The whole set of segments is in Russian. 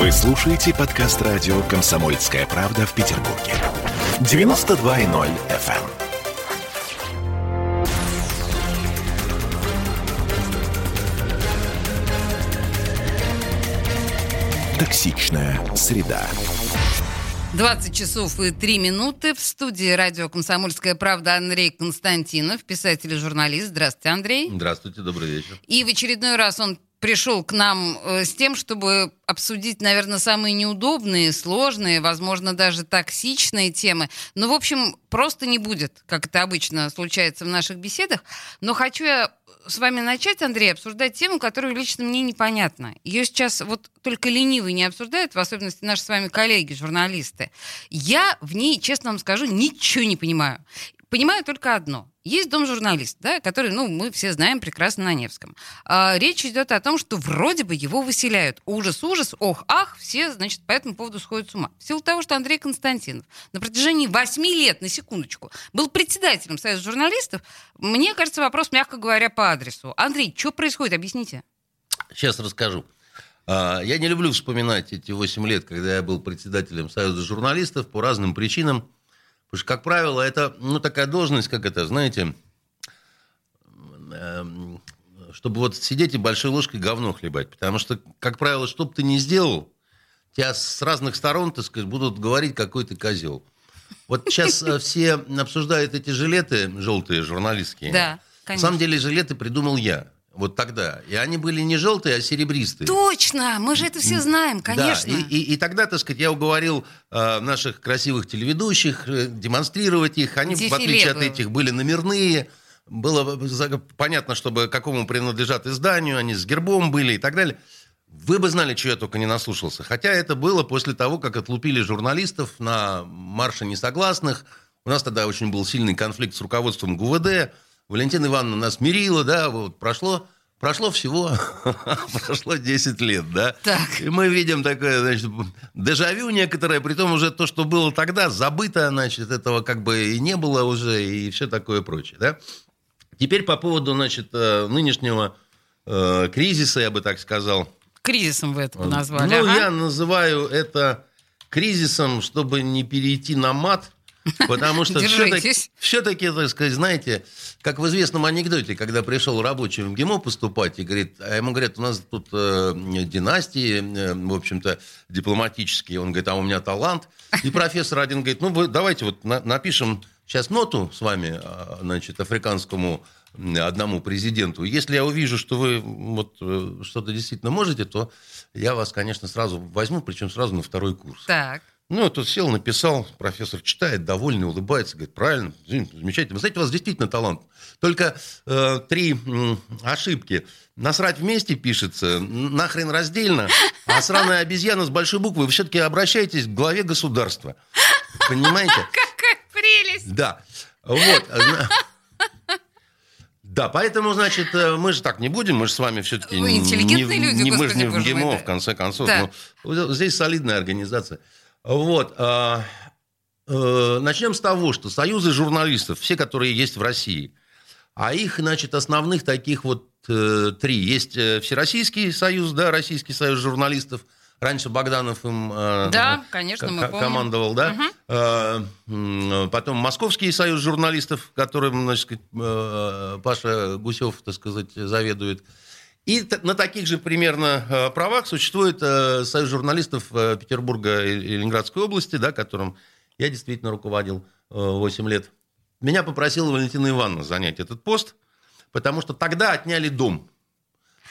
Вы слушаете подкаст радио «Комсомольская правда» в Петербурге. 92.0 FM. Токсичная среда. 20 часов и 3 минуты. В студии радио «Комсомольская правда» Андрей Константинов, писатель и журналист. Здравствуйте, Андрей. Здравствуйте, добрый вечер. И в очередной раз он пришел к нам э, с тем, чтобы обсудить, наверное, самые неудобные, сложные, возможно, даже токсичные темы. Но, в общем, просто не будет, как это обычно случается в наших беседах. Но хочу я с вами начать, Андрей, обсуждать тему, которая лично мне непонятна. Ее сейчас вот только ленивый не обсуждают, в особенности наши с вами коллеги, журналисты. Я в ней, честно вам скажу, ничего не понимаю. Понимаю только одно. Есть дом журналист, да, который, ну, мы все знаем прекрасно на Невском. А, речь идет о том, что вроде бы его выселяют. Ужас, ужас, ох, ах, все, значит, по этому поводу сходят с ума. В силу того, что Андрей Константинов на протяжении восьми лет, на секундочку, был председателем Союза журналистов, мне кажется, вопрос, мягко говоря, по адресу. Андрей, что происходит, объясните. Сейчас расскажу. А, я не люблю вспоминать эти восемь лет, когда я был председателем Союза журналистов по разным причинам. Потому что, как правило, это, ну, такая должность, как это, знаете, эм, чтобы вот сидеть и большой ложкой говно хлебать. Потому что, как правило, что бы ты ни сделал, тебя с разных сторон, так сказать, будут говорить, какой ты козел. Вот сейчас э, все обсуждают эти жилеты желтые, журналистские. Да, конечно. На самом деле жилеты придумал я. Вот тогда. И они были не желтые, а серебристые. Точно! Мы же это все знаем, конечно. Да, и, и, и тогда, так сказать, я уговорил э, наших красивых телеведущих э, демонстрировать их. Они, в отличие от этих, были номерные. Было понятно, чтобы какому принадлежат изданию, они с гербом были и так далее. Вы бы знали, что я только не наслушался. Хотя это было после того, как отлупили журналистов на марше несогласных. У нас тогда очень был сильный конфликт с руководством ГУВД. Валентина Ивановна нас мирила, да, вот прошло, прошло всего, прошло 10 лет, да. Так. И мы видим такое, значит, дежавю некоторое, при том уже то, что было тогда, забыто, значит, этого как бы и не было уже, и все такое прочее, да. Теперь по поводу, значит, э, нынешнего э, кризиса, я бы так сказал. Кризисом вы это назвали. Ну, ага. я называю это кризисом, чтобы не перейти на мат, Потому что все-таки, все-таки, так сказать, знаете, как в известном анекдоте, когда пришел рабочий в ГИМО поступать, и говорит, а ему говорят, у нас тут э, династии, э, в общем-то, дипломатические. Он говорит, а у меня талант. И профессор один говорит, ну, вы, давайте вот на, напишем сейчас ноту с вами, а, значит, африканскому одному президенту. Если я увижу, что вы вот э, что-то действительно можете, то я вас, конечно, сразу возьму, причем сразу на второй курс. Так. Ну, тут сел, написал, профессор читает, довольный, улыбается, говорит, правильно, замечательно. Вы знаете, у вас действительно талант. Только э, три э, ошибки. Насрать вместе пишется, нахрен раздельно, а сраная обезьяна с большой буквы, вы все-таки обращаетесь к главе государства. Понимаете? Какая прелесть! Да. Вот. Да, поэтому, значит, э, мы же так не будем, мы же с вами все-таки... Вы интеллигентные не, люди, не, Мы же не в ГИМО, в конце концов. Да. Ну, здесь солидная организация. Вот. А, э, начнем с того, что союзы журналистов, все, которые есть в России, а их, значит, основных таких вот э, три. Есть э, Всероссийский союз, да, Российский союз журналистов. Раньше Богданов им да, конечно, мы командовал, да. Угу. Потом Московский союз журналистов, которым, значит, Паша Гусев, так сказать, заведует. И на таких же примерно э, правах существует э, Союз журналистов э, Петербурга и Ленинградской области, да, которым я действительно руководил 8 лет. Меня попросила Валентина Ивановна занять этот пост, потому что тогда отняли дом.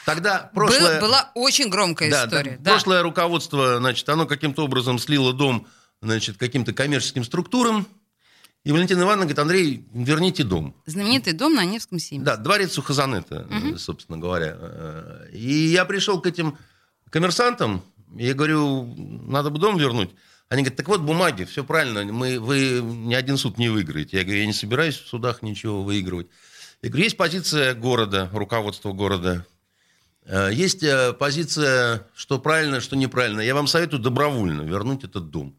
Тогда прошлое... Был, была очень громкая да, история. Да, да. Прошлое руководство, значит, оно каким-то образом слило дом значит, каким-то коммерческим структурам, и Валентина Ивановна говорит, Андрей, верните дом. Знаменитый дом на Невском 70. Да, дворец Сухозанета, угу. собственно говоря. И я пришел к этим коммерсантам, я говорю, надо бы дом вернуть. Они говорят, так вот бумаги, все правильно, мы, вы ни один суд не выиграете. Я говорю, я не собираюсь в судах ничего выигрывать. Я говорю, есть позиция города, руководства города. Э, есть э, позиция, что правильно, что неправильно. Я вам советую добровольно вернуть этот дом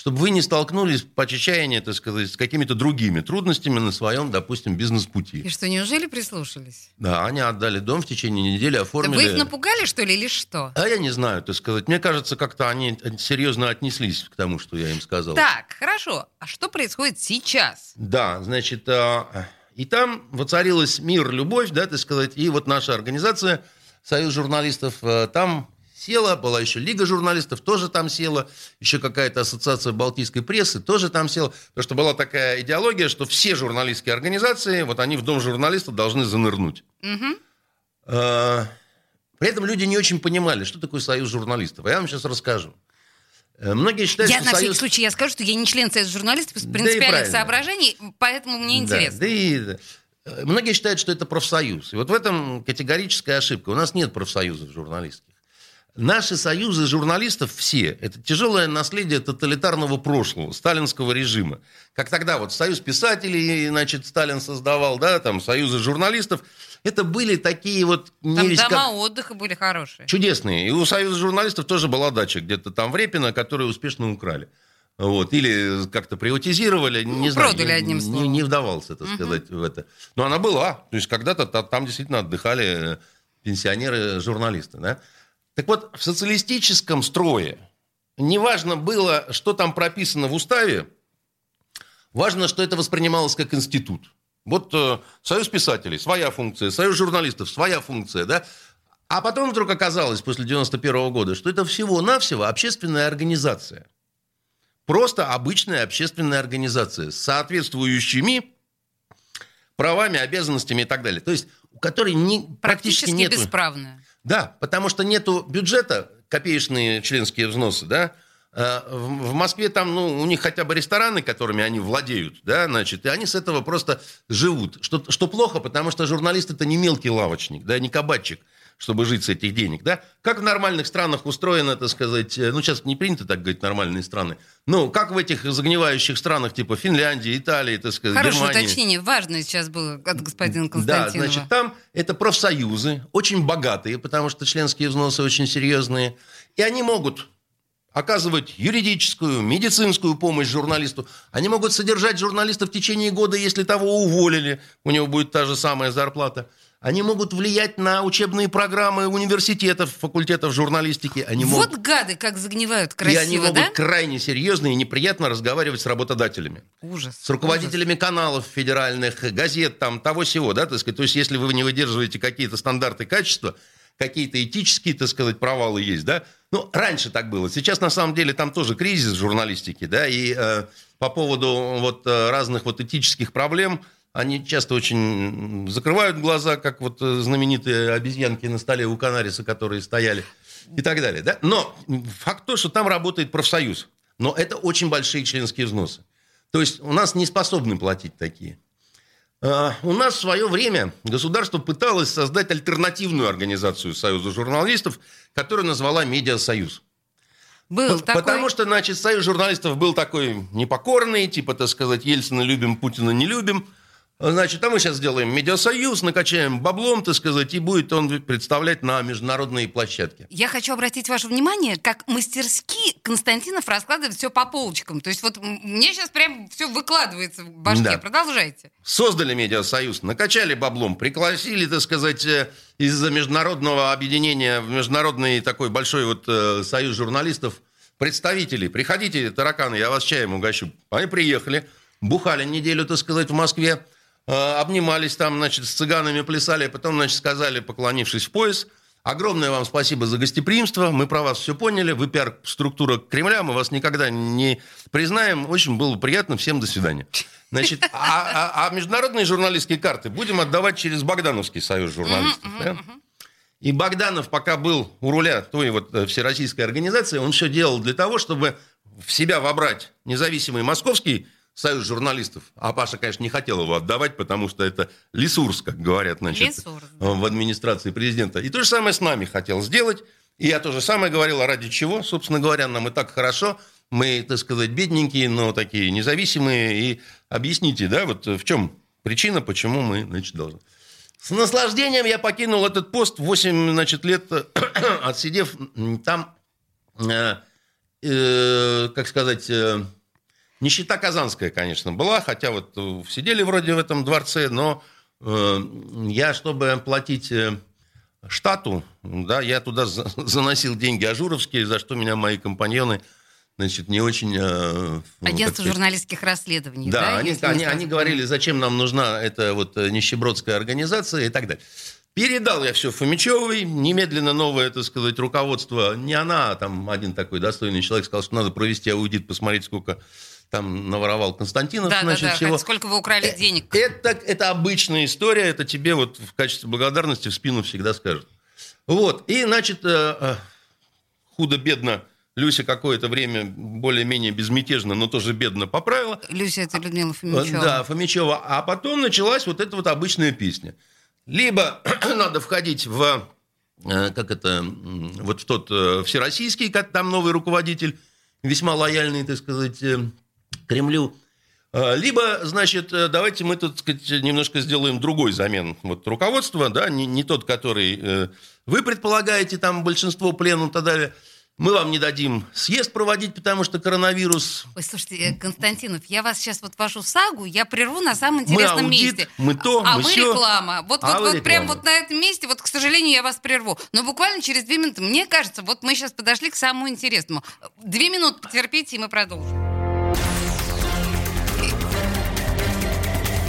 чтобы вы не столкнулись по чечаянию, так сказать, с какими-то другими трудностями на своем, допустим, бизнес-пути. И что, неужели прислушались? Да, они отдали дом в течение недели, оформили... Да вы их напугали, что ли, или что? А я не знаю, так сказать. Мне кажется, как-то они серьезно отнеслись к тому, что я им сказал. Так, хорошо. А что происходит сейчас? Да, значит, а, и там воцарилась мир, любовь, да, так сказать, и вот наша организация, Союз журналистов, а, там села, была еще Лига журналистов, тоже там села, еще какая-то ассоциация балтийской прессы тоже там села, потому что была такая идеология, что все журналистские организации, вот они в Дом журналистов должны занырнуть. Угу. При этом люди не очень понимали, что такое союз журналистов. А я вам сейчас расскажу. Э, многие считают, я что на союз... всякий случай я скажу, что я не член Союза журналистов из принципиальных да соображений, поэтому мне интересно. Да, да и... Многие считают, что это профсоюз. И вот в этом категорическая ошибка. У нас нет профсоюзов журналистских. Наши союзы журналистов все – это тяжелое наследие тоталитарного прошлого, сталинского режима. Как тогда вот союз писателей, значит, Сталин создавал, да, там, союзы журналистов. Это были такие вот... Там дома как... отдыха были хорошие. Чудесные. И у союза журналистов тоже была дача где-то там в Репино, которую успешно украли. Вот, или как-то приватизировали, ну, не знаю. Продали одним словом. Не, не вдавался, так сказать, угу. в это. Но она была. То есть когда-то там действительно отдыхали пенсионеры-журналисты, да. Так вот, в социалистическом строе неважно было, что там прописано в уставе, важно, что это воспринималось как институт. Вот э, Союз писателей, своя функция, Союз журналистов, своя функция, да? А потом вдруг оказалось после 91 года, что это всего-навсего общественная организация. Просто обычная общественная организация с соответствующими правами, обязанностями и так далее. То есть у которой не, практически, практически нет... бесправная. Да, потому что нету бюджета, копеечные членские взносы, да, э, в Москве там, ну, у них хотя бы рестораны, которыми они владеют, да, значит, и они с этого просто живут. Что, что плохо, потому что журналист это не мелкий лавочник, да, не кабачик чтобы жить с этих денег, да? Как в нормальных странах устроено, так сказать, э, ну, сейчас не принято так говорить, нормальные страны, ну, как в этих загнивающих странах, типа Финляндии, Италии, так сказать, Хорошее Германии. уточнение, важное сейчас было от господина Константинова. Да, значит, там это профсоюзы, очень богатые, потому что членские взносы очень серьезные, и они могут оказывать юридическую, медицинскую помощь журналисту. Они могут содержать журналиста в течение года, если того уволили, у него будет та же самая зарплата. Они могут влиять на учебные программы университетов, факультетов журналистики. Они вот могут... гады как загнивают красиво, И они могут да? крайне серьезно и неприятно разговаривать с работодателями. Ужас. С руководителями ужас. каналов федеральных, газет, там, того всего, да, так сказать. То есть, если вы не выдерживаете какие-то стандарты качества, какие-то этические, так сказать, провалы есть, да. Ну, раньше так было. Сейчас, на самом деле, там тоже кризис журналистики, да, и э, по поводу вот э, разных вот этических проблем – они часто очень закрывают глаза, как вот э, знаменитые обезьянки на столе у Канариса, которые стояли и так далее. Да? Но факт то, что там работает профсоюз. Но это очень большие членские взносы. То есть у нас не способны платить такие. А, у нас в свое время государство пыталось создать альтернативную организацию Союза журналистов, которую назвала Медиасоюз. Был Потому такой... что, значит, Союз журналистов был такой непокорный, типа, так сказать, Ельцина любим, Путина не любим – Значит, а мы сейчас сделаем медиасоюз, накачаем баблом, так сказать, и будет он представлять на международные площадки. Я хочу обратить ваше внимание, как мастерски Константинов раскладывает все по полочкам. То есть вот мне сейчас прям все выкладывается в башке. Да. Продолжайте. Создали медиасоюз, накачали баблом, пригласили, так сказать, э, из-за международного объединения в международный такой большой вот э, союз журналистов представителей. Приходите, тараканы, я вас чаем угощу. Они приехали, бухали неделю, так сказать, в Москве. Э, обнимались там, значит, с цыганами плясали, а потом, значит, сказали, поклонившись в пояс, огромное вам спасибо за гостеприимство, мы про вас все поняли, вы пиар-структура Кремля, мы вас никогда не признаем, очень было приятно, всем до свидания. Значит, а, а, а международные журналистские карты будем отдавать через Богдановский союз журналистов. Да? И Богданов, пока был у руля той вот э, всероссийской организации, он все делал для того, чтобы в себя вобрать независимый московский союз журналистов. А Паша, конечно, не хотел его отдавать, потому что это ресурс, как говорят, значит, ресурс, да. в администрации президента. И то же самое с нами хотел сделать. И я то же самое говорил, а ради чего? Собственно говоря, нам и так хорошо. Мы, так сказать, бедненькие, но такие независимые. И объясните, да, вот в чем причина, почему мы, значит, должны. С наслаждением я покинул этот пост 8, значит, лет, отсидев там э, э, как сказать, э, нищета казанская, конечно, была, хотя вот сидели вроде в этом дворце, но э, я, чтобы платить э, штату, да, я туда заносил деньги ажуровские, за что меня мои компаньоны значит, не очень... Э, Агентство сказать, журналистских расследований, да? Да, они, они, они говорили, зачем нам нужна эта вот э, нищебродская организация и так далее. Передал я все Фомичевой, немедленно новое, так сказать, руководство, не она, а там один такой достойный человек сказал, что надо провести аудит, посмотреть, сколько там наворовал Константинов, да, значит, да, да. всего. Сколько вы украли э, денег? Это, это обычная история, это тебе вот в качестве благодарности в спину всегда скажут. Вот, и, значит, худо-бедно Люся какое-то время более-менее безмятежно, но тоже бедно поправила. Люся это Людмила Фомичева. Да, Фомичева. А потом началась вот эта вот обычная песня. Либо надо входить в, э, как это, вот в тот э, всероссийский, как там новый руководитель, весьма лояльный, так сказать, э, Кремлю. Либо, значит, давайте мы тут, так сказать, немножко сделаем другой замен вот руководства, да, не, не тот, который вы предполагаете, там большинство пленум и так далее – мы вам не дадим съезд проводить, потому что коронавирус. Ой, слушайте, э, Константинов, я вас сейчас вот вашу сагу, я прерву на самом интересном мы аудит, месте. Мы то, а мы вы все. реклама. Вот, а вот, вот реклама. прям вот на этом месте, вот, к сожалению, я вас прерву. Но буквально через две минуты, мне кажется, вот мы сейчас подошли к самому интересному. Две минуты потерпите, и мы продолжим.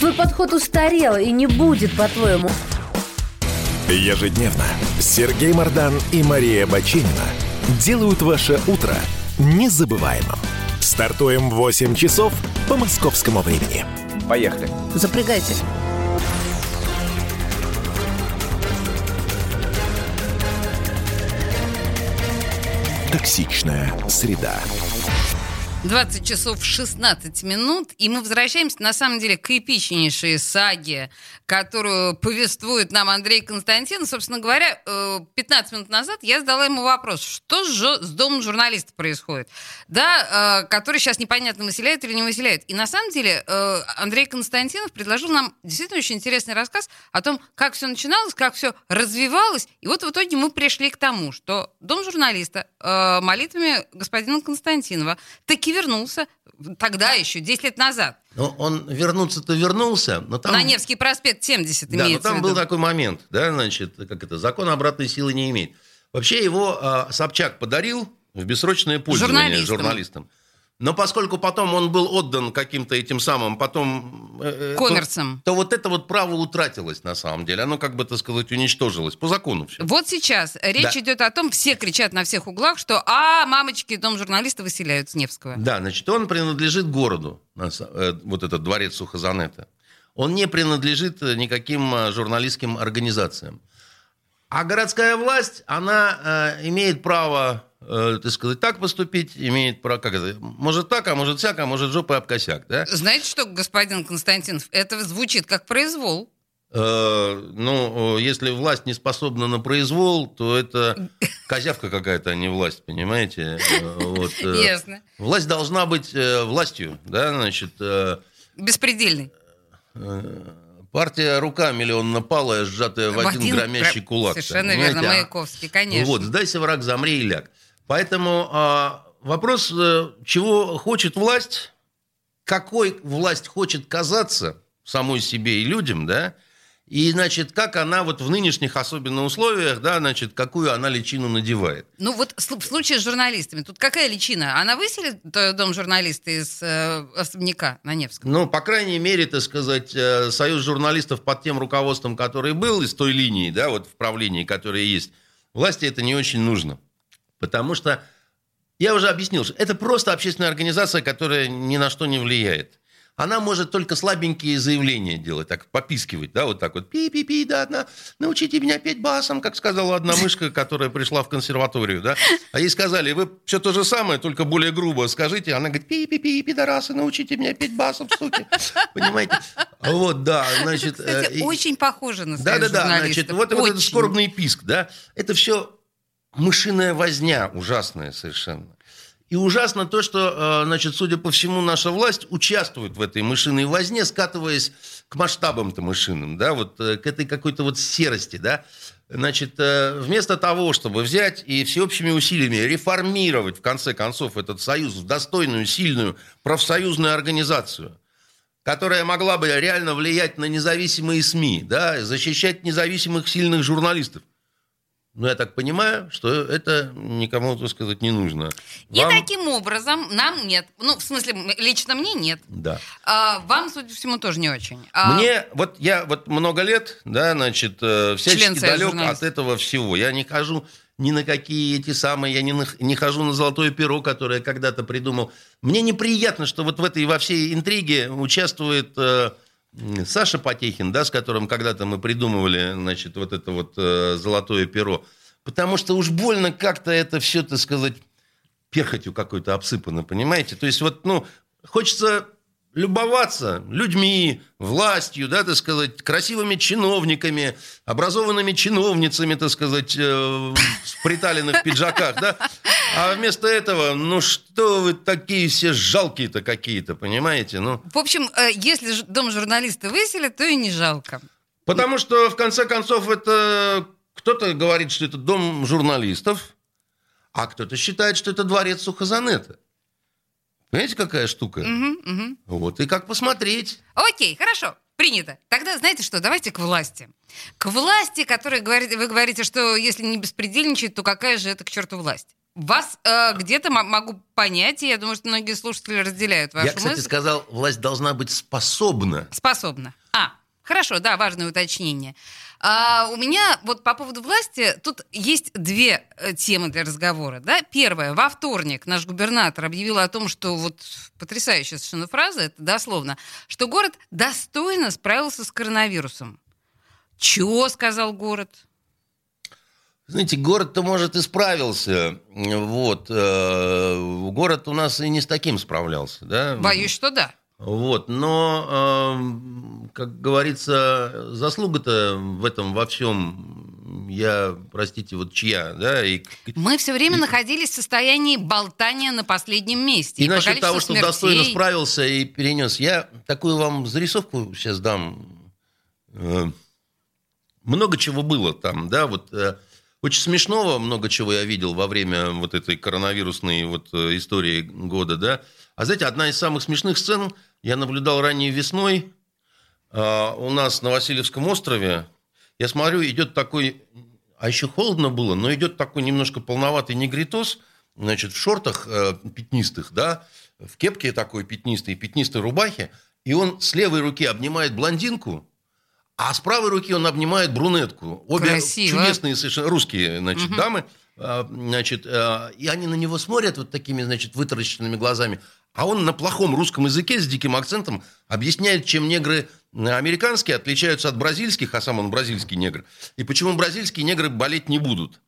Твой подход устарел и не будет, по-твоему. Ежедневно Сергей Мардан и Мария Бачинина делают ваше утро незабываемым. Стартуем в 8 часов по московскому времени. Поехали. Запрягайте. Токсичная среда. 20 часов 16 минут, и мы возвращаемся, на самом деле, к эпичнейшей саге, которую повествует нам Андрей Константин. Собственно говоря, 15 э, минут назад я задала ему вопрос, что с домом журналиста происходит, да, э, который сейчас непонятно, выселяют или не выселяют. И на самом деле э, Андрей Константинов предложил нам действительно очень интересный рассказ о том, как все начиналось, как все развивалось, и вот в итоге мы пришли к тому, что дом журналиста молитвами господина Константинова таки таки вернулся. Тогда еще, 10 лет назад. Но он вернуться-то вернулся, но там... На Невский проспект 70 Да, но там был такой момент, да, значит, как это, закон обратной силы не имеет. Вообще его э, Собчак подарил в бессрочное пользование журналистам. журналистам. Но поскольку потом он был отдан каким-то этим самым, потом... Э, э Коммерцам. То, то вот это вот право утратилось на самом деле. Оно, как бы, так сказать, уничтожилось. По закону все. Вот сейчас речь да. идет о том, все кричат на всех углах, что «А, мамочки, дом журналиста выселяют с Невского». Да, значит, он принадлежит городу, э, вот этот дворец Сухозанета. Он не принадлежит никаким журналистским организациям. А городская власть, она э, имеет право э, так сказать, так поступить, имеет право, как это, может так, а может всяк, а может жопа об косяк, да? Знаете что, господин Константинов, это звучит как произвол. Э, ну, если власть не способна на произвол, то это козявка какая-то, а не власть, понимаете? Э, вот. Э, Ясно. Власть должна быть властью, да, значит... Беспредельной. Партия рука миллионно-палая, сжатая в, в один, один громящий кулак. Совершенно верно, Маяковский, конечно. Вот, сдайся, враг, замри и ляг. Поэтому а, вопрос, э, чего хочет власть, какой власть хочет казаться самой себе и людям, да, и, значит, как она вот в нынешних особенно условиях, да, значит, какую она личину надевает. Ну вот в случае с журналистами, тут какая личина? Она выселит э, дом журналиста из э, особняка на Невском? Ну, по крайней мере, так сказать, э, союз журналистов под тем руководством, который был из той линии, да, вот в правлении, которое есть, власти это не очень нужно. Потому что, я уже объяснил, что это просто общественная организация, которая ни на что не влияет. она может только слабенькие заявления делать, так попискивать, да, вот так вот. Пи-пи-пи, да, одна, научите меня петь басом, как сказала одна мышка, которая пришла в консерваторию, да. А ей сказали, вы все то же самое, только более грубо скажите. Она говорит, пи-пи-пи, пидорасы, научите меня петь басом, суки. Понимаете? Вот, да, значит... Кстати, э, очень похоже на Да, да, да, значит, вот, вот этот скорбный писк, да, это все мышиная возня ужасная совершенно. И ужасно то, что, э, значит, судя по всему, наша власть участвует в этой мышиной возне, скатываясь к масштабам-то мышиным, да, вот э, к этой какой-то вот серости, да. Значит, э, вместо того, чтобы взять и всеобщими усилиями реформировать, в конце концов, этот союз в достойную, сильную профсоюзную организацию, которая могла бы реально влиять на независимые СМИ, да, защищать независимых сильных журналистов, но я так понимаю, что это никому, так сказать, не нужно. Вам... И таким образом нам нет. Ну, в смысле, лично мне нет. Да. А, вам, судя по всему, тоже не очень. А... Мне, вот я вот много лет, да, значит, э, всячески далек от этого всего. Я не хожу ни на какие эти самые, я не, не хожу на золотое перо, которое я когда-то придумал. Мне неприятно, что вот в этой во всей интриге участвует... Э, Саша Потехин, да, с которым когда-то мы придумывали, значит, вот это вот э, золотое перо, потому что уж больно как-то это все, так сказать, перхотью какой-то обсыпано, понимаете? То есть вот, ну, хочется любоваться людьми, властью, да, так сказать, красивыми чиновниками, образованными чиновницами, так сказать, э, в приталенных пиджаках, да, а вместо этого, ну что вы такие все жалкие-то какие-то, понимаете? Ну. В общем, э, если дом журналиста выселят, то и не жалко. Потому что, в конце концов, это кто-то говорит, что это дом журналистов, а кто-то считает, что это дворец Сухозанета. Понимаете, какая штука? Угу, угу. Вот, и как посмотреть. Окей, хорошо. Принято. Тогда знаете что, давайте к власти. К власти, которая говорит, вы говорите, что если не беспредельничать, то какая же это к черту власть? Вас э, где-то могу понять, и я думаю, что многие слушатели разделяют вашу Я, кстати, мысль. сказал, власть должна быть способна. Способна. А, хорошо, да, важное уточнение. А, у меня вот по поводу власти тут есть две э, темы для разговора. Да? Первое. Во вторник наш губернатор объявил о том, что вот потрясающая совершенно фраза, это дословно, что город достойно справился с коронавирусом. Чего сказал город? Знаете, город-то, может, и справился. Вот. Э, город у нас и не с таким справлялся, да? Боюсь, что да. Вот, но, э, как говорится, заслуга-то в этом во всем, я, простите, вот чья, да? И, Мы все время и, находились в состоянии болтания на последнем месте. И, и насчет того, что смертей... достойно справился и перенес, я такую вам зарисовку сейчас дам. Э, много чего было там, да, вот э, очень смешного много чего я видел во время вот этой коронавирусной вот э, истории года, да. А знаете, одна из самых смешных сцен я наблюдал ранней весной а, у нас на Васильевском острове. Я смотрю, идет такой, а еще холодно было, но идет такой немножко полноватый негритос, значит, в шортах э, пятнистых, да, в кепке такой пятнистой, пятнистой рубахе, и он с левой руки обнимает блондинку, а с правой руки он обнимает брюнетку. Обе Красиво. чудесные совершенно русские, значит, угу. дамы. А, значит, а, и они на него смотрят вот такими, значит, вытаращенными глазами. А он на плохом русском языке с диким акцентом объясняет, чем негры американские отличаются от бразильских, а сам он бразильский негр. И почему бразильские негры болеть не будут.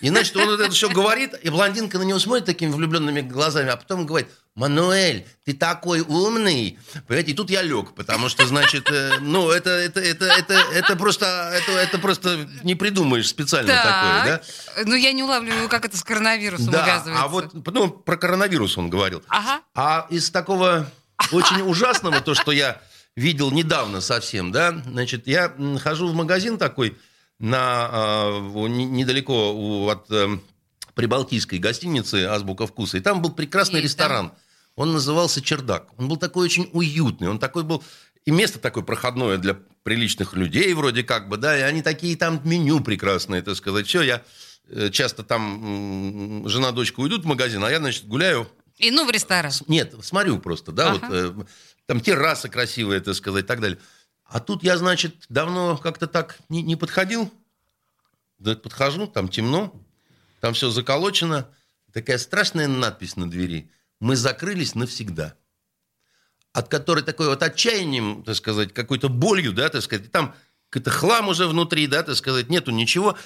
И, значит, он это все говорит, и блондинка на него смотрит такими влюбленными глазами, а потом говорит, Мануэль, ты такой умный. Понимаете, и тут я лег, потому что, значит, э, ну, это, это, это, это, это просто, это, это просто не придумаешь специально так. такое, да? Ну, я не улавливаю, как это с коронавирусом да, увязывается. а вот, ну, про коронавирус он говорил. Ага. А из такого очень ужасного, то, что я видел недавно совсем, да, значит, я хожу в магазин такой, на, э, недалеко от э, прибалтийской гостиницы «Азбука вкуса». И там был прекрасный Есть, ресторан. Да? Он назывался «Чердак». Он был такой очень уютный. Он такой был... И место такое проходное для приличных людей вроде как бы, да, и они такие там меню прекрасные, так сказать. Все, я э, часто там жена, дочка уйдут в магазин, а я, значит, гуляю. И ну в ресторан? Нет, смотрю просто, да, ага. вот там терраса красивая, так сказать, и так далее. А тут я, значит, давно как-то так не, не подходил. Да подхожу, там темно, там все заколочено. Такая страшная надпись на двери. Мы закрылись навсегда. от которой такой вот отчаянием, так сказать, какой-то болью, да, так сказать, там какой-то хлам уже внутри, да, так сказать, нету ничего.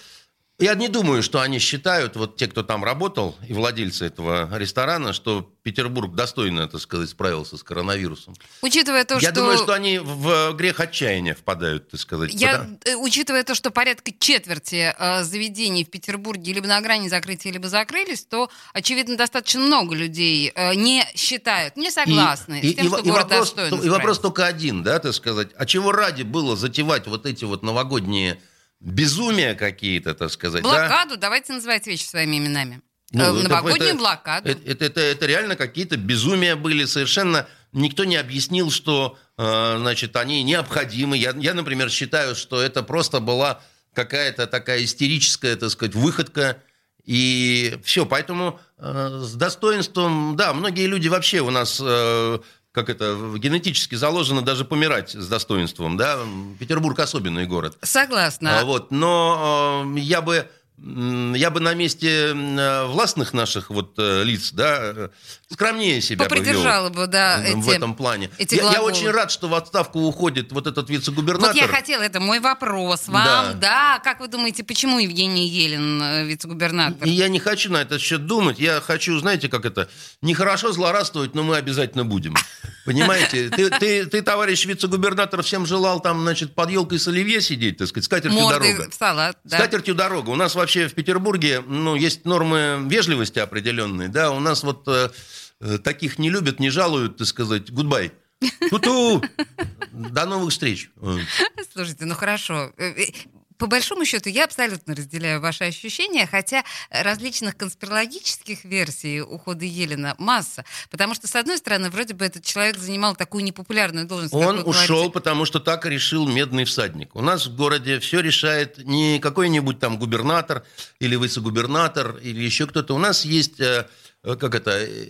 Я не думаю, что они считают, вот те, кто там работал, и владельцы этого ресторана, что Петербург достойно, так сказать, справился с коронавирусом. Учитывая то, Я что... Я думаю, что они в грех отчаяния впадают, так сказать. Я, потому... Э, учитывая то, что порядка четверти э, заведений в Петербурге либо на грани закрытия, либо закрылись, то, очевидно, достаточно много людей э, не считают, не согласны и, с тем, и, что и город вопрос, достойно И вопрос только один, да, так сказать. А чего ради было затевать вот эти вот новогодние безумия какие-то, так сказать. Блокаду, да? давайте называть вещи своими именами. Ну, э, Новогоднюю это, блокаду. Это, это, это, это реально какие-то безумия были. Совершенно никто не объяснил, что э, значит, они необходимы. Я, я, например, считаю, что это просто была какая-то такая истерическая, так сказать, выходка. И все, поэтому э, с достоинством, да, многие люди вообще у нас э, как это, генетически заложено даже помирать с достоинством, да? Петербург особенный город. Согласна. А, вот, но э, я бы я бы на месте властных наших вот э, лиц, да, скромнее себя Попридержала бы, да, в эти, этом плане. Эти я, я очень рад, что в отставку уходит вот этот вице-губернатор. Вот я хотела, это мой вопрос вам, да. да. Как вы думаете, почему Евгений Елен э, вице-губернатор? Я не хочу на этот счет думать, я хочу, знаете, как это, нехорошо злорадствовать, но мы обязательно будем. Понимаете, ты, ты, ты, товарищ вице-губернатор, всем желал там, значит, под елкой с оливье сидеть, так сказать, скатертью Морды дорога. в салат, да. Скатертью дорога. У нас вообще в Петербурге, ну, есть нормы вежливости определенные, да, у нас вот э, э таких не любят, не жалуют, так сказать, гудбай. Ту-ту! До новых встреч. Слушайте, ну хорошо. По большому счету, я абсолютно разделяю ваши ощущения, хотя различных конспирологических версий ухода Елена масса. Потому что, с одной стороны, вроде бы этот человек занимал такую непопулярную должность. Он ушел, говорите. потому что так решил медный всадник. У нас в городе все решает не какой-нибудь там губернатор или вице-губернатор или еще кто-то. У нас есть, э, э, как это, э,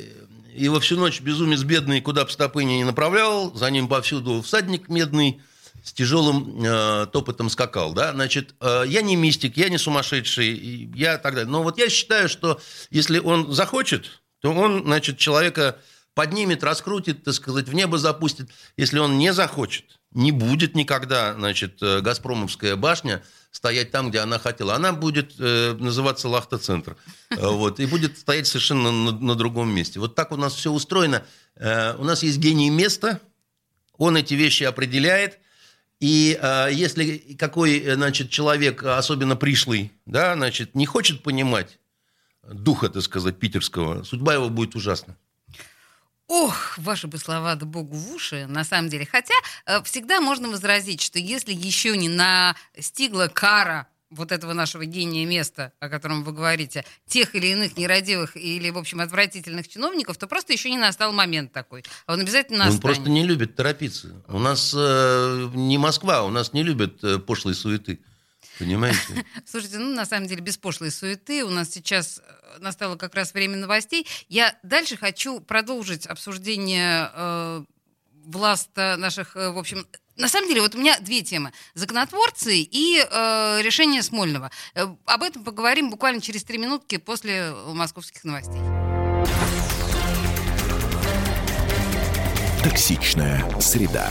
его всю ночь безумец бедный, куда бы стопы не направлял, за ним повсюду всадник медный – с тяжелым э, топотом скакал, да, значит, э, я не мистик, я не сумасшедший, я так далее. Но вот я считаю, что если он захочет, то он, значит, человека поднимет, раскрутит, так сказать, в небо запустит. Если он не захочет, не будет никогда, значит, э, Газпромовская башня стоять там, где она хотела. Она будет э, называться Лахта-центр. Э, вот, и будет стоять совершенно на, на другом месте. Вот так у нас все устроено. Э, у нас есть гений места, он эти вещи определяет, и э, если какой, значит, человек, особенно пришлый, да, значит, не хочет понимать духа, так сказать, питерского, судьба его будет ужасна. Ох, ваши бы слова да богу в уши, на самом деле. Хотя э, всегда можно возразить, что если еще не настигла кара вот этого нашего гения места, о котором вы говорите, тех или иных нерадивых или, в общем, отвратительных чиновников, то просто еще не настал момент такой. А он обязательно настанет. Он просто не любит торопиться. У нас э, не Москва, у нас не любят э, пошлые суеты. Понимаете? Слушайте, ну, на самом деле, без пошлой суеты у нас сейчас э, настало как раз время новостей. Я дальше хочу продолжить обсуждение э, власта наших, э, в общем, на самом деле, вот у меня две темы. Законотворцы и э, решение Смольного. Э, об этом поговорим буквально через три минутки после московских новостей. Токсичная среда.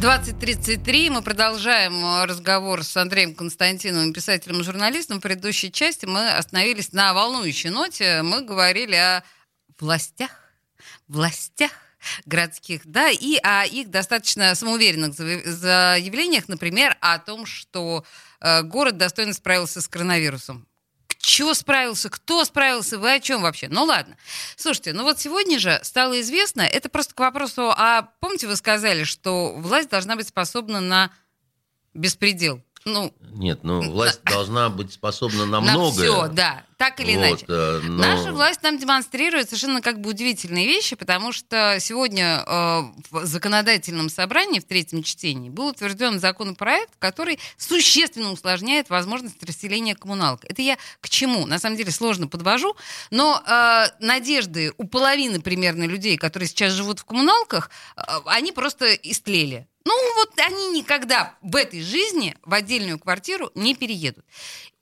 20.33. Мы продолжаем э, разговор с Андреем Константиновым, писателем и журналистом. В предыдущей части мы остановились на волнующей ноте. Мы говорили о властях, властях, городских, да, и о их достаточно самоуверенных заявлениях, например, о том, что э, город достойно справился с коронавирусом. Чего справился? Кто справился? Вы о чем вообще? Ну ладно. Слушайте, ну вот сегодня же стало известно, это просто к вопросу, а помните, вы сказали, что власть должна быть способна на беспредел? Ну, Нет, ну власть на, должна быть способна на, на многое. все, да, так или вот, иначе. Э, но... Наша власть нам демонстрирует совершенно как бы удивительные вещи, потому что сегодня э, в законодательном собрании в третьем чтении был утвержден законопроект, который существенно усложняет возможность расселения коммуналок. Это я к чему? На самом деле сложно подвожу, но э, надежды у половины примерно людей, которые сейчас живут в коммуналках, э, они просто истлели. Ну, вот они никогда в этой жизни в отдельную квартиру не переедут.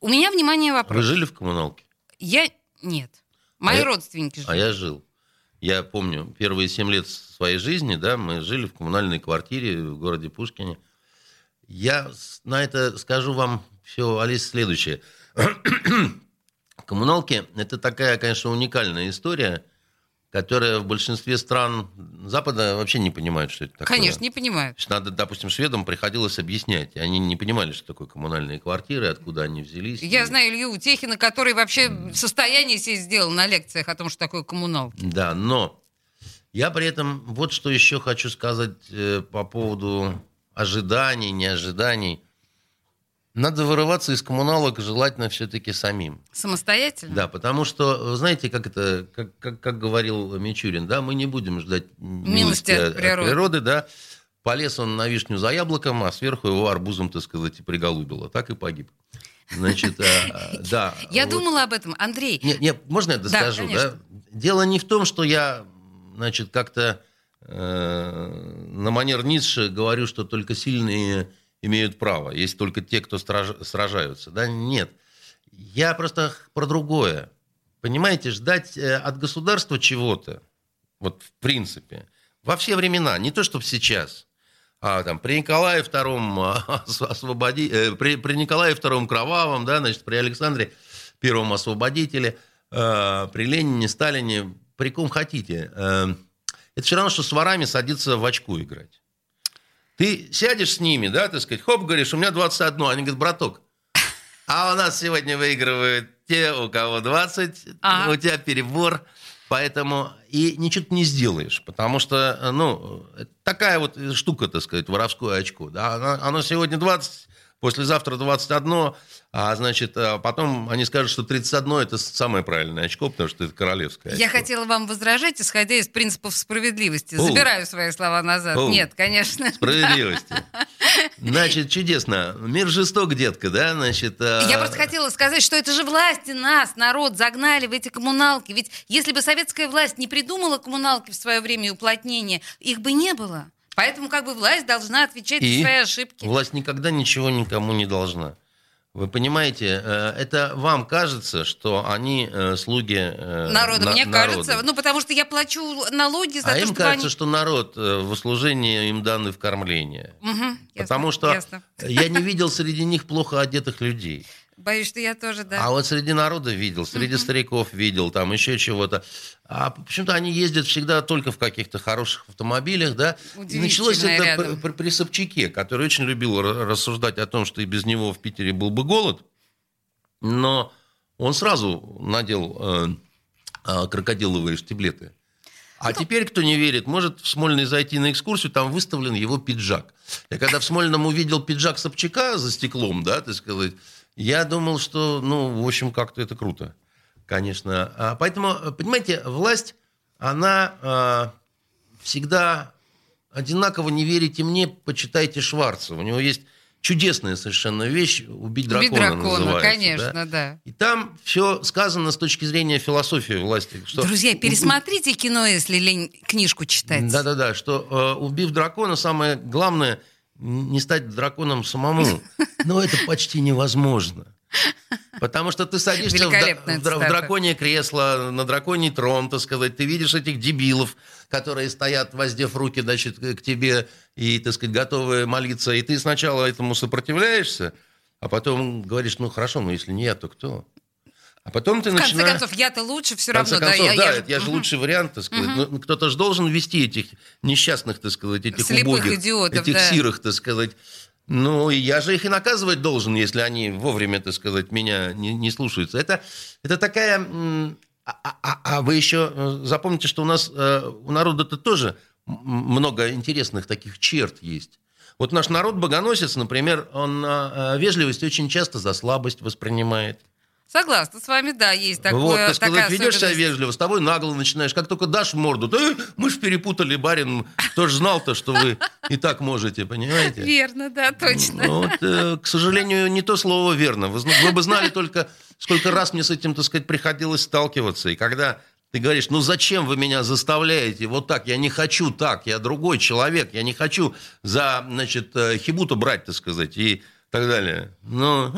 У меня, внимание, вопрос. Вы жили в коммуналке? Я... Нет. Мои а родственники жили. А я жил. Я помню, первые семь лет своей жизни, да, мы жили в коммунальной квартире в городе Пушкине. Я на это скажу вам все, Алис, следующее. Коммуналки – это такая, конечно, уникальная история – которые в большинстве стран Запада вообще не понимают, что это такое. Конечно, не понимают. Надо, допустим, шведам приходилось объяснять. Они не понимали, что такое коммунальные квартиры, откуда они взялись. Я и... знаю Илью Утехина, который вообще mm. состояние себе сделал на лекциях о том, что такое коммуналки. Да, но я при этом вот что еще хочу сказать э, по поводу ожиданий, неожиданий. Надо вырываться из коммуналок желательно все-таки самим. Самостоятельно? Да, потому что, знаете, как это, как, как, как говорил Мичурин, да, мы не будем ждать милости, милости от, природы. от природы, да. Полез он на вишню за яблоком, а сверху его арбузом, так сказать, и приголубило. Так и погиб. Значит, а, да. Я думала об этом, Андрей. Нет, нет, можно я доскажу, да? Дело не в том, что я, значит, как-то э, на манер Ницше говорю, что только сильные имеют право, есть только те, кто сражаются. Да? Нет. Я просто про другое. Понимаете, ждать э, от государства чего-то, вот в принципе, во все времена, не то чтобы сейчас, а там при Николае II а, освободи... Э, при, при Николае II Кровавом, да, значит, при Александре Первом Освободителе, э, при Ленине, Сталине, при ком хотите. Это все равно, что с ворами садиться в очку играть. Ты сядешь с ними, да, так сказать, хоп, говоришь, у меня 21. Они говорят, браток, а у нас сегодня выигрывают те, у кого 20, ага. у тебя перебор, поэтому и ничего ты не сделаешь, потому что, ну, такая вот штука, так сказать, воровское очко, да, оно, оно сегодня 20, послезавтра 21, а значит, а потом они скажут, что 31 это самое правильное очко, потому что это королевское очко. Я хотела вам возражать, исходя из принципов справедливости. О. Забираю свои слова назад. О. Нет, конечно. Справедливости. Значит, чудесно. Мир жесток, детка, да? Значит, а... Я просто хотела сказать, что это же власти нас, народ, загнали в эти коммуналки. Ведь если бы советская власть не придумала коммуналки в свое время и уплотнение, их бы не было. Поэтому как бы власть должна отвечать и за свои ошибки. Власть никогда ничего никому не должна. Вы понимаете, э, это вам кажется, что они э, слуги э, народа. На, Мне народа. кажется, ну потому что я плачу налоги за а то, им кажется, они... что народ в услужении им даны в кормление. Угу, потому что ясно. я не видел среди них плохо одетых людей. Боюсь, что я тоже, да. А вот среди народа видел, среди стариков видел, там еще чего-то. А почему-то они ездят всегда только в каких-то хороших автомобилях, да. И началось это при, при Собчаке, который очень любил рассуждать о том, что и без него в Питере был бы голод. Но он сразу надел э, э, крокодиловые штиблеты. А ну, теперь, кто не верит, может в Смольный зайти на экскурсию, там выставлен его пиджак. Я когда в Смольном увидел пиджак Собчака за стеклом, да, так сказать, я думал, что, ну, в общем, как-то это круто, конечно. А, поэтому, понимаете, власть, она а, всегда одинаково не верите мне, почитайте Шварца. У него есть чудесная совершенно вещь «Убить дракона», Убить дракона называется. конечно, да? да. И там все сказано с точки зрения философии власти. Что... Друзья, пересмотрите кино, если лень книжку читать. Да-да-да, что э, убив дракона, самое главное – не стать драконом самому. Но это почти невозможно. Потому что ты садишься в, в, в драконье кресло, на драконий трон, так сказать, ты видишь этих дебилов, которые стоят, воздев руки, значит, к тебе и, так сказать, готовы молиться, и ты сначала этому сопротивляешься, а потом говоришь, ну хорошо, но если не я, то кто? А потом ты в начинаешь... Конце концов, я-то лучше все равно. Концов, да, да я, я, я же лучший вариант, так сказать. Угу. Ну, кто-то же должен вести этих несчастных, так сказать, этих Слепых убогих, идиотов, этих да. сирых, так сказать. Ну, я же их и наказывать должен, если они вовремя, так сказать, меня не, не слушаются. Это, это такая... А, а, а вы еще э, запомните, что у нас, э, у народа-то тоже много интересных таких черт есть. Вот наш народ богоносец, например, он э, вежливость очень часто за слабость воспринимает. Согласна с вами, да, есть такое. Вот, так сказать, ведешь себя вежливо, с тобой нагло начинаешь. Как только дашь морду, то э, мы ж перепутали, барин, кто ж знал-то, что вы и так можете, понимаете? Верно, да, точно. Вот, э, к сожалению, не то слово верно. Вы, вы бы знали только, сколько раз мне с этим, так сказать, приходилось сталкиваться. И когда ты говоришь, ну зачем вы меня заставляете вот так? Я не хочу так, я другой человек, я не хочу за, значит, э, хибуту брать, так сказать, и так далее. Ну,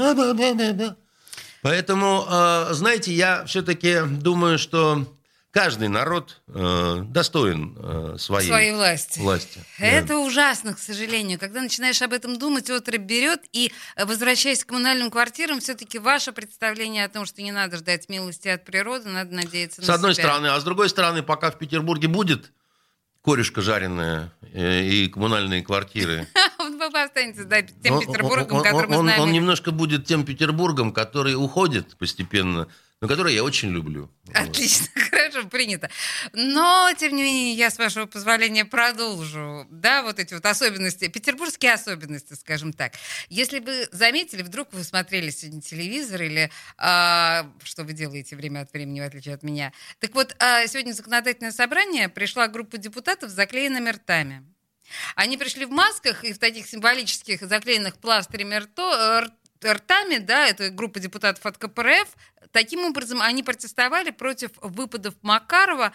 Поэтому, э, знаете, я все-таки думаю, что каждый народ э, достоин э, своей, своей власти. власти. Это да. ужасно, к сожалению. Когда начинаешь об этом думать, отрыв берет, и, возвращаясь к коммунальным квартирам, все-таки ваше представление о том, что не надо ждать милости от природы, надо надеяться с на С одной себя. стороны. А с другой стороны, пока в Петербурге будет корешка жареная и коммунальные квартиры. Вы останетесь да, тем Петербургом, который мы знаем. Он немножко будет тем Петербургом, который уходит постепенно но который я очень люблю. Отлично, вот. хорошо, принято. Но, тем не менее, я, с вашего позволения, продолжу. Да, вот эти вот особенности, петербургские особенности, скажем так. Если вы заметили, вдруг вы смотрели сегодня телевизор или а, что вы делаете время от времени, в отличие от меня. Так вот, а, сегодня законодательное собрание пришла группа депутатов с заклеенными ртами. Они пришли в масках и в таких символических заклеенных пластырями рто, ртами, да, это группа депутатов от КПРФ, таким образом они протестовали против выпадов Макарова,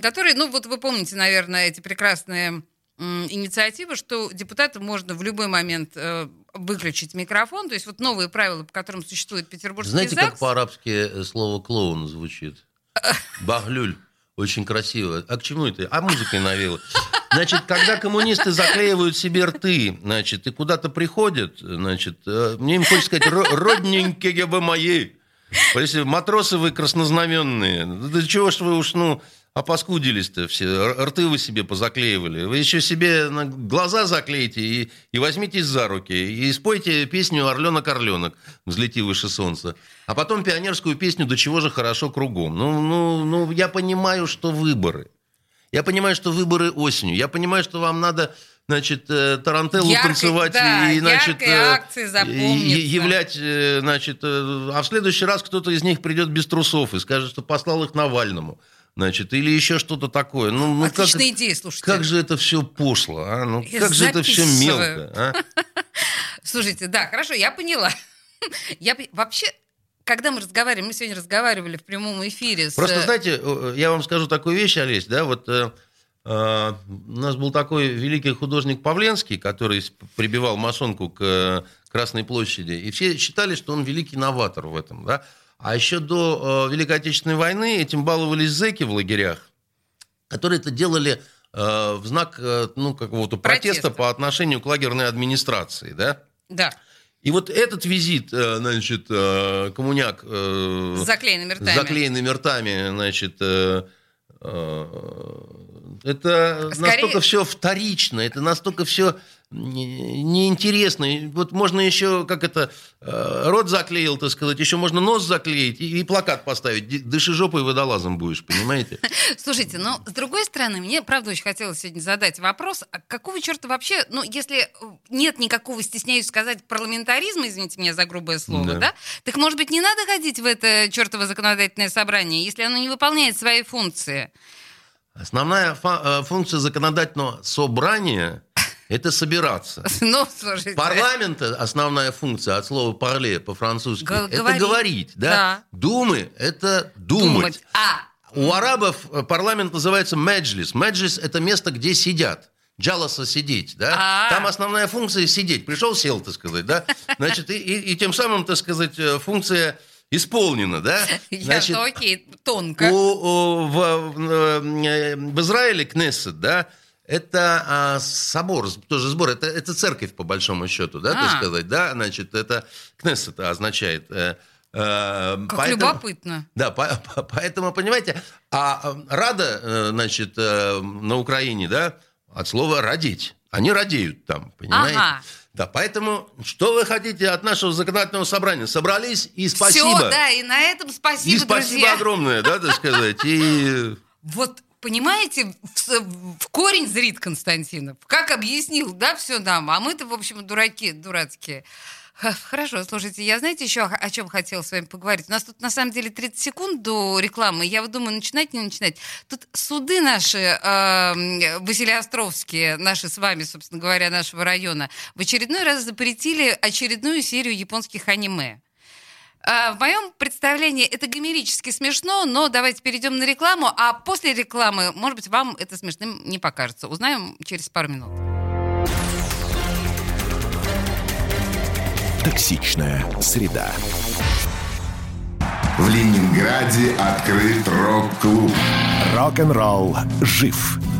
которые, ну вот вы помните, наверное, эти прекрасные инициативы, что депутатам можно в любой момент э, выключить микрофон, то есть вот новые правила, по которым существует Петербургский Знаете, ЗАГС. как по-арабски слово «клоун» звучит? Баглюль. Очень красиво. А к чему это? А музыкой навела. Значит, когда коммунисты заклеивают себе рты, значит, и куда-то приходят, значит, э, мне им хочется сказать, родненькие вы мои, если матросы вы краснознаменные, да чего ж вы уж, ну, опаскудились-то все, рты вы себе позаклеивали. Вы еще себе глаза заклеите и, и возьмитесь за руки, и спойте песню «Орленок-орленок», «Взлети выше солнца». А потом пионерскую песню «До чего же хорошо кругом». Ну, ну, ну, я понимаю, что выборы. Я понимаю, что выборы осенью. Я понимаю, что вам надо значит, э, тарантеллу Яркой, танцевать да, и, значит, э, акции являть, э, значит, а в следующий раз кто-то из них придет без трусов и скажет, что послал их Навальному. Значит, или еще что-то такое. Ну, ну Отличная как, идея, слушайте. Как же это все пошло, а? Ну, Я как же это все записываю. мелко, а? Слушайте, да, хорошо, я поняла. Я вообще когда мы разговаривали, мы сегодня разговаривали в прямом эфире с... Просто, знаете, я вам скажу такую вещь, Олесь, да, вот э, э, у нас был такой великий художник Павленский, который прибивал масонку к Красной площади, и все считали, что он великий новатор в этом, да. А еще до э, Великой Отечественной войны этим баловались зэки в лагерях, которые это делали э, в знак э, ну, какого-то протеста, протеста по отношению к лагерной администрации, да? Да. И вот этот визит, э, значит, э, коммуняк... Э, с заклеенными ртами. С заклеенными ртами, значит, это Скорее... настолько все вторично, это настолько все неинтересно. Вот можно еще, как это, рот заклеил, так сказать, еще можно нос заклеить и, и плакат поставить. Дыши жопой водолазом будешь, понимаете? Слушайте, но с другой стороны, мне, правда, очень хотелось сегодня задать вопрос, а какого черта вообще, ну, если нет никакого, стесняюсь сказать, парламентаризма, извините меня за грубое слово, да, да так, может быть, не надо ходить в это чертово законодательное собрание, если оно не выполняет свои функции? Основная функция законодательного собрания это собираться. Ну, слушайте. Парламента основная функция от слова парле по-французски Г- это говорить. говорить, да? Да. Думы это думать. Думать. А. У арабов парламент называется меджлис. Меджлис это место, где сидят. Джаласа сидеть, да? А. Там основная функция сидеть. Пришел, сел, так сказать, да? Значит, и, и, и тем самым, так сказать, функция исполнена, да? Значит, Ясно, окей, тонко. У, у, в, в, в Израиле Кнессет, да, это а, собор, тоже сбор, это, это церковь, по большому счету, да, а. так сказать, да, значит, это Кнессет означает. Э, Э, как поэтому, любопытно. Да, по, по, поэтому, понимаете, а рада, значит, на Украине, да, от слова «родить». Они радеют там, понимаете? Ага. Да, поэтому что вы хотите от нашего законодательного собрания? Собрались и спасибо. Все, да, и на этом спасибо, И спасибо друзья. огромное, да, так сказать. И... Вот понимаете, в, в корень зрит Константинов. Как объяснил, да, все нам. А мы-то, в общем, дураки, дурацкие. Хорошо, слушайте, я знаете еще о чем хотела с вами поговорить? У нас тут на самом деле 30 секунд до рекламы. Я вот думаю, начинать, не начинать. Тут суды наши, э, Василиостровские, наши с вами, собственно говоря, нашего района, в очередной раз запретили очередную серию японских аниме. А, в моем представлении это гомерически смешно, но давайте перейдем на рекламу, а после рекламы, может быть, вам это смешным не покажется. Узнаем через пару минут. Токсичная среда. В Ленинграде открыт рок-клуб. Рок-н-ролл жив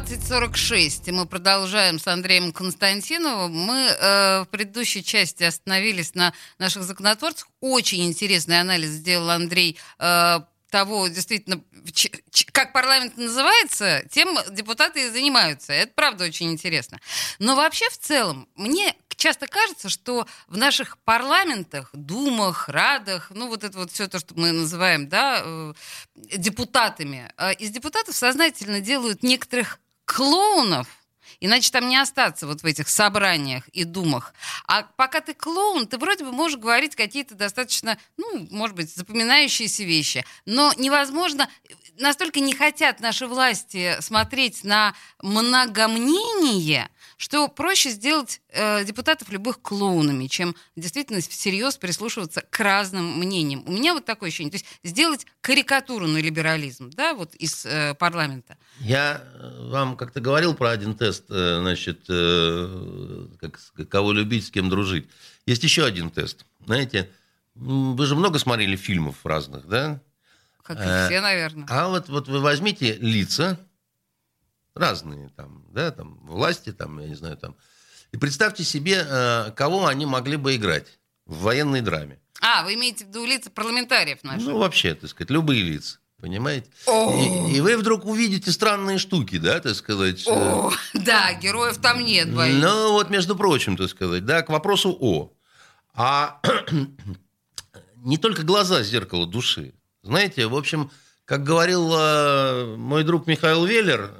2046, и мы продолжаем с Андреем Константиновым. Мы э, в предыдущей части остановились на наших законотворцах. Очень интересный анализ сделал Андрей э, того, действительно, как парламент называется, тем депутаты и занимаются. Это правда очень интересно. Но вообще в целом, мне часто кажется, что в наших парламентах, думах, радах, ну вот это вот все то, что мы называем, да, э, депутатами, э, из депутатов сознательно делают некоторых клоунов, Иначе там не остаться вот в этих собраниях и думах. А пока ты клоун, ты вроде бы можешь говорить какие-то достаточно, ну, может быть, запоминающиеся вещи. Но невозможно, настолько не хотят наши власти смотреть на многомнение, что проще сделать э, депутатов любых клоунами, чем действительно всерьез прислушиваться к разным мнениям. У меня вот такое ощущение. То есть сделать карикатуру на либерализм, да, вот из э, парламента. Я э, вам как-то говорил про один тест, э, значит, э, как, кого любить, с кем дружить. Есть еще один тест. Знаете, вы же много смотрели фильмов разных, да? Как и все, наверное. А вот, вот вы возьмите лица, разные там, да, там, власти, там, я не знаю, там. И представьте себе, э, кого они могли бы играть в военной драме. А, вы имеете в виду лица парламентариев наших? Ну, вообще, так сказать, любые лица. Понимаете? И, и вы вдруг увидите странные штуки, да, так сказать. О, да, героев там нет, боюсь. Ну, вот, между прочим, так сказать, да, к вопросу о. А не только глаза зеркало души. Знаете, в общем, как говорил э, мой друг Михаил Веллер,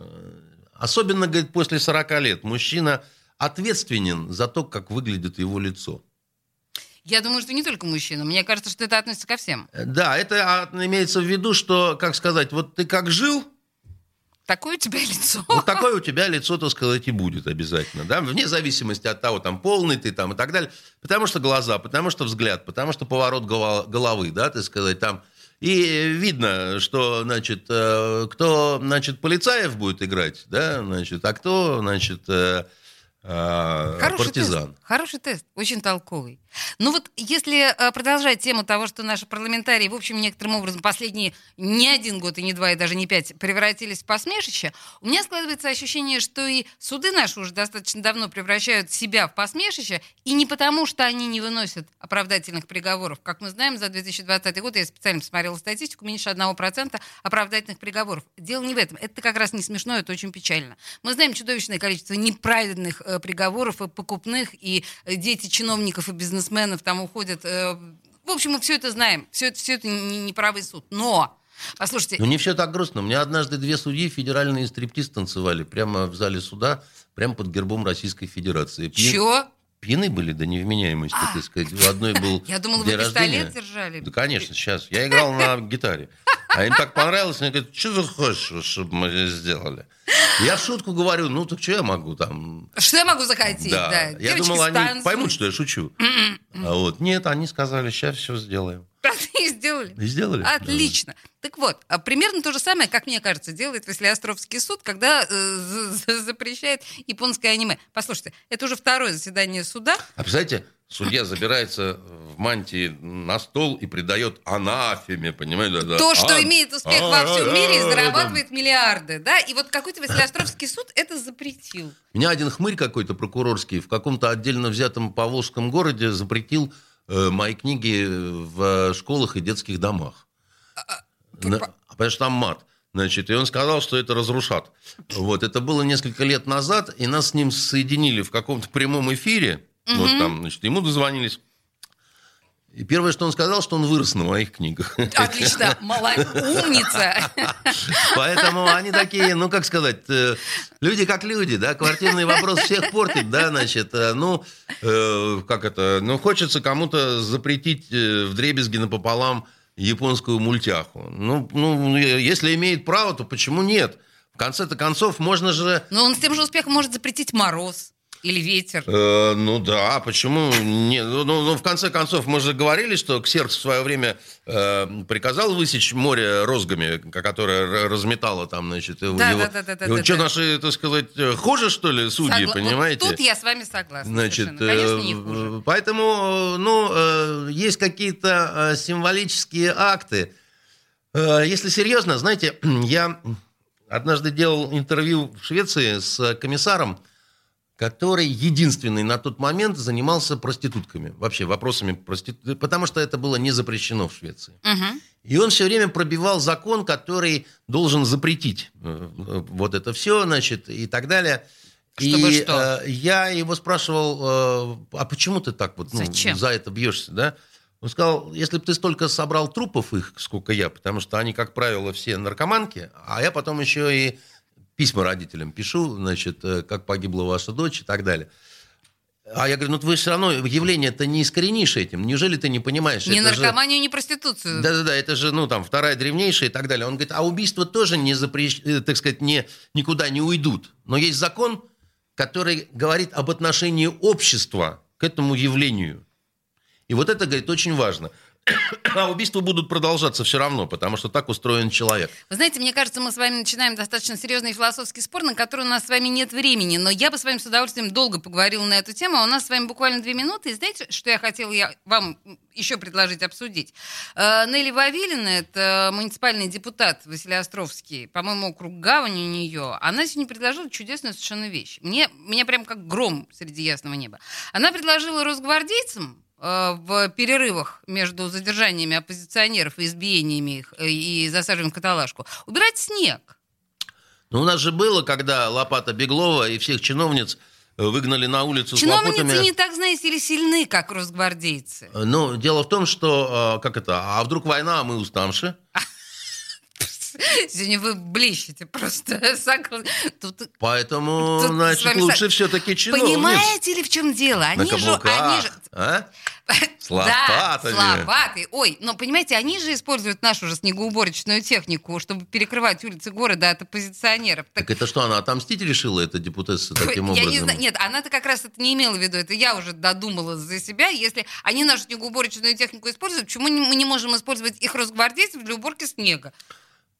Особенно, говорит, после 40 лет мужчина ответственен за то, как выглядит его лицо. Я думаю, что не только мужчина. Мне кажется, что это относится ко всем. Да, это имеется в виду, что, как сказать, вот ты как жил, Такое у тебя лицо. Вот такое у тебя лицо, так сказать, и будет обязательно, да, вне зависимости от того, там, полный ты там и так далее. Потому что глаза, потому что взгляд, потому что поворот головы, да, так сказать, там, и видно, что, значит, э, кто, значит, полицаев будет играть, да, значит, а кто, значит, э, э, Хороший партизан. Тест. Хороший тест, очень толковый. Ну вот, если э, продолжать тему того, что наши парламентарии, в общем, некоторым образом последние не один год и не два, и даже не пять превратились в посмешище, у меня складывается ощущение, что и суды наши уже достаточно давно превращают себя в посмешище, и не потому, что они не выносят оправдательных приговоров. Как мы знаем, за 2020 год, я специально посмотрела статистику, меньше 1% оправдательных приговоров. Дело не в этом. Это как раз не смешно, это очень печально. Мы знаем чудовищное количество неправедных э, приговоров и покупных, и э, дети чиновников и бизнесменов там уходят. Э, в общем, мы все это знаем. Все это, все это не, не правый суд. Но Послушайте... Ну, не все так грустно. У меня однажды две судьи федеральные стриптиз танцевали прямо в зале суда, прямо под гербом Российской Федерации. Чего? Пьяны были до невменяемости, А. так сказать. У одной был Я думала, день вы пистолет рождения. держали. Да, конечно, сейчас. Я играл на гитаре. А им так понравилось, они говорят, что ты хочешь, чтобы мы здесь сделали? Я в шутку говорю, ну так что я могу там... Что я могу захотеть? Да, Да. я думал, они поймут, что я шучу. А вот нет, они сказали, сейчас все сделаем. И сделали. И сделали. Отлично. Так вот, а примерно то же самое, как мне кажется, делает Василиостровский суд, когда э, за- за- запрещает японское аниме. Послушайте, это уже второе заседание суда. А представляете, судья забирается в мантии на стол и придает анафеме, понимаете? да, То, да. что А, имеет успех а, во всем а, мире и зарабатывает миллиарды, да? И вот какой-то Василиостровский суд это запретил. Меня один хмырь какой-то прокурорский в каком-то отдельно взятом поволжском городе запретил мои книги в школах и детских домах. На- потому что там мат. Значит, и он сказал, что это разрушат. Вот, это было несколько лет назад, и нас с ним соединили в каком-то прямом эфире. Вот Мгм. там, значит, ему дозвонились. И первое, что он сказал, что он вырос на моих книгах. Отлично, молодец, умница. Поэтому они такие, ну, как сказать, э, люди как люди, да, квартирный вопрос всех портит, да, значит, э, ну, э, как это, ну, хочется кому-то запретить в дребезги напополам японскую мультяху. Ну, ну, если имеет право, то почему нет? В конце-то концов, можно же... Но он с тем же успехом может запретить мороз или ветер. Э, ну да, почему не? Ну, ну, ну, в конце концов, мы же говорили, что Ксеркс в свое время э, приказал высечь море розгами, ко- которое разметало там, значит. Да, его- да, да, да, да, его- да, что да. наши, так сказать, э, хуже, что ли, судьи, Согла- понимаете? Вот тут я с вами согласна. Значит. Конечно, не э, хуже. поэтому, э, ну, э, есть какие-то э, символические акты. Э, Если серьезно, знаете, я однажды делал интервью в Швеции с комиссаром, который единственный на тот момент занимался проститутками, вообще вопросами проституции, потому что это было не запрещено в Швеции. Мгм. И он все время пробивал закон, который должен запретить э, э, вот это все, значит, и так далее. Чтобы и что? э, я его спрашивал, э, а почему ты так вот ну, Зачем? за это бьешься, да? Он сказал, если бы ты столько собрал трупов их, сколько я, потому что они, как правило, все наркоманки, а я потом еще и письма родителям пишу, значит, э, как погибла ваша дочь и так далее. А я говорю, ну вы все равно явление-то не искоренишь этим. Неужели ты не понимаешь? Ни Это же- наркоманию, ни проституцию. да-да-да, это же, ну, там, вторая древнейшая и так далее. Он говорит, а убийства тоже не запрещ... э, так сказать, не, никуда не уйдут. Но есть закон, который говорит об отношении общества к этому явлению. И вот это, говорит, очень важно. А убийства будут продолжаться все равно, потому что так устроен человек. Вы знаете, мне кажется, мы с вами начинаем достаточно серьезный философский спор, на который у нас с вами нет времени. Но я бы с вами с удовольствием долго поговорила на эту тему. А у нас с вами буквально две минуты. И знаете, что я хотела я вам еще предложить обсудить? Э, Нелли Вавилина, это муниципальный депутат Василиостровский, по-моему, округ Гавань у нее, она сегодня предложила чудесную совершенно вещь. Мне, меня прям как гром среди ясного неба. Она предложила росгвардейцам в перерывах между задержаниями оппозиционеров и избиениями их э, и засаживанием в каталажку убирать снег. Но у нас же было, когда Лопата Беглова и всех чиновниц э, выгнали на улицу с Чиновницы лопатами. не так, знаете ли, сильны, как росгвардейцы. Ну, дело в том, что, э, как это, а вдруг война, а мы уставши? Сегодня вы блещете просто. Тут- Поэтому, Тут значит, лучше все-таки чиновниц. Понимаете ли, в чем дело? Они же, они же, а? С Да, с лопатой. Ой, но понимаете, они же используют нашу же снегоуборочную технику, чтобы перекрывать улицы города от оппозиционеров. Так, Так это что, она отомстить решила, эта депутесса, таким я образом? не знаю, нет, она-то как раз это не имела в виду, это я уже додумала за себя. Если они нашу снегоуборочную технику используют, почему мы не можем использовать их росгвардейцев для уборки снега?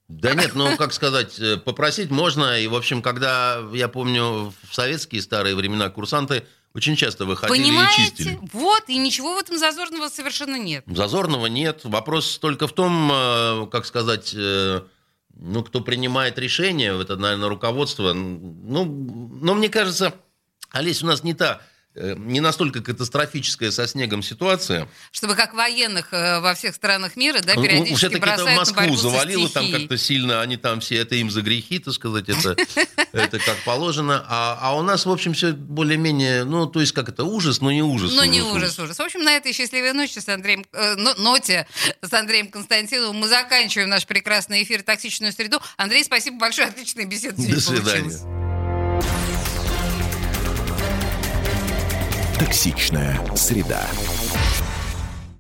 Да нет, ну, как сказать, э, попросить можно. И, в общем, когда, я помню, в советские старые времена курсанты очень часто выходили и Понимаете? чистили. Вот, и ничего в этом зазорного совершенно нет. Зазорного нет. Вопрос только в том, э, как сказать, э, ну, кто принимает решение, это, наверное, руководство. Ну, но мне кажется, Олесь у нас не та не настолько катастрофическая со снегом ситуация. Чтобы как военных э, во всех странах мира, да, периодически Все-таки это в Москву завалило там как-то сильно, они там все, это им за грехи, так сказать, это, это как положено. А, а у нас, в общем, все более-менее, ну, то есть как это, ужас, но не ужас. Ну, не ужас, ужас. В общем, на этой счастливой ночи с Андреем, э, ноте с Андреем Константиновым мы заканчиваем наш прекрасный эфир «Токсичную среду». Андрей, спасибо большое, отличная беседа До свидания. Получилась. Токсичная среда.